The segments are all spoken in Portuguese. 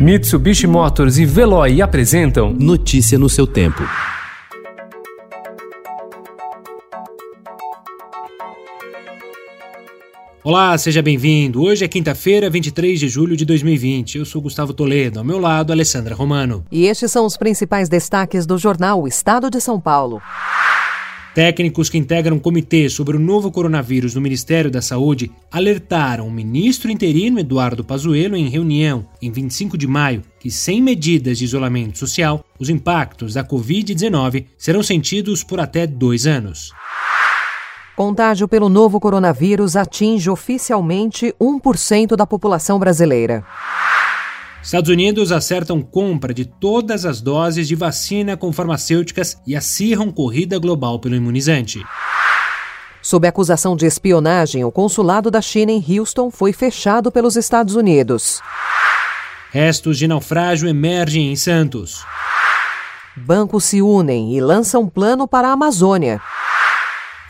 Mitsubishi Motors e Veloy apresentam Notícia no seu tempo. Olá, seja bem-vindo. Hoje é quinta-feira, 23 de julho de 2020. Eu sou Gustavo Toledo, ao meu lado, Alessandra Romano. E estes são os principais destaques do jornal Estado de São Paulo. Técnicos que integram um comitê sobre o novo coronavírus no Ministério da Saúde alertaram o ministro interino Eduardo Pazuello em reunião em 25 de maio que, sem medidas de isolamento social, os impactos da Covid-19 serão sentidos por até dois anos. Contágio pelo novo coronavírus atinge oficialmente 1% da população brasileira. Estados Unidos acertam compra de todas as doses de vacina com farmacêuticas e acirram corrida global pelo imunizante. Sob acusação de espionagem, o consulado da China em Houston foi fechado pelos Estados Unidos. Restos de naufrágio emergem em Santos. Bancos se unem e lançam plano para a Amazônia.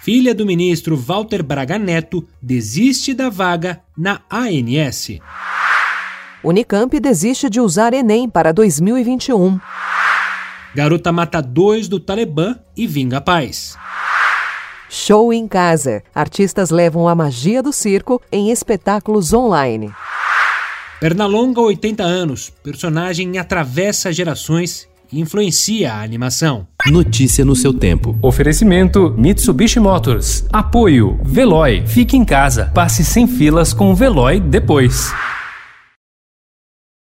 Filha do ministro Walter Braga Neto desiste da vaga na ANS. Unicamp desiste de usar Enem para 2021. Garota mata dois do Talibã e vinga a paz. Show em casa. Artistas levam a magia do circo em espetáculos online. Pernalonga, 80 anos. Personagem atravessa gerações e influencia a animação. Notícia no seu tempo. Oferecimento Mitsubishi Motors. Apoio Veloy. Fique em casa. Passe sem filas com o Veloy depois.